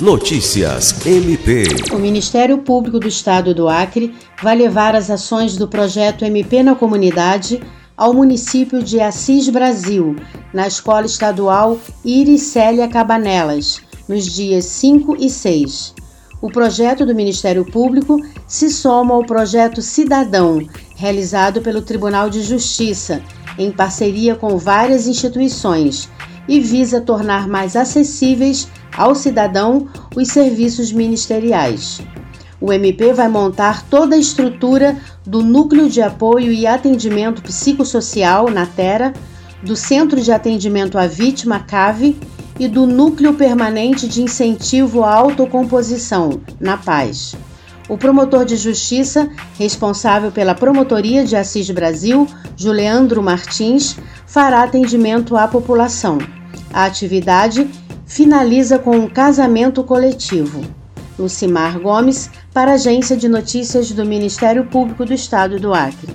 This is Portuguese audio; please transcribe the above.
Notícias MP. O Ministério Público do Estado do Acre vai levar as ações do projeto MP na comunidade ao município de Assis Brasil, na Escola Estadual Iricélia Cabanelas, nos dias 5 e 6. O projeto do Ministério Público se soma ao projeto Cidadão, realizado pelo Tribunal de Justiça, em parceria com várias instituições, e visa tornar mais acessíveis ao cidadão os serviços ministeriais. O MP vai montar toda a estrutura do Núcleo de Apoio e Atendimento Psicossocial na Terra, do Centro de Atendimento à Vítima CAVE e do Núcleo Permanente de Incentivo à Autocomposição, na Paz. O promotor de justiça, responsável pela Promotoria de Assis Brasil, Juliandro Martins, fará atendimento à população. A atividade finaliza com um casamento coletivo. Lucimar Gomes, para a Agência de Notícias do Ministério Público do Estado do Acre.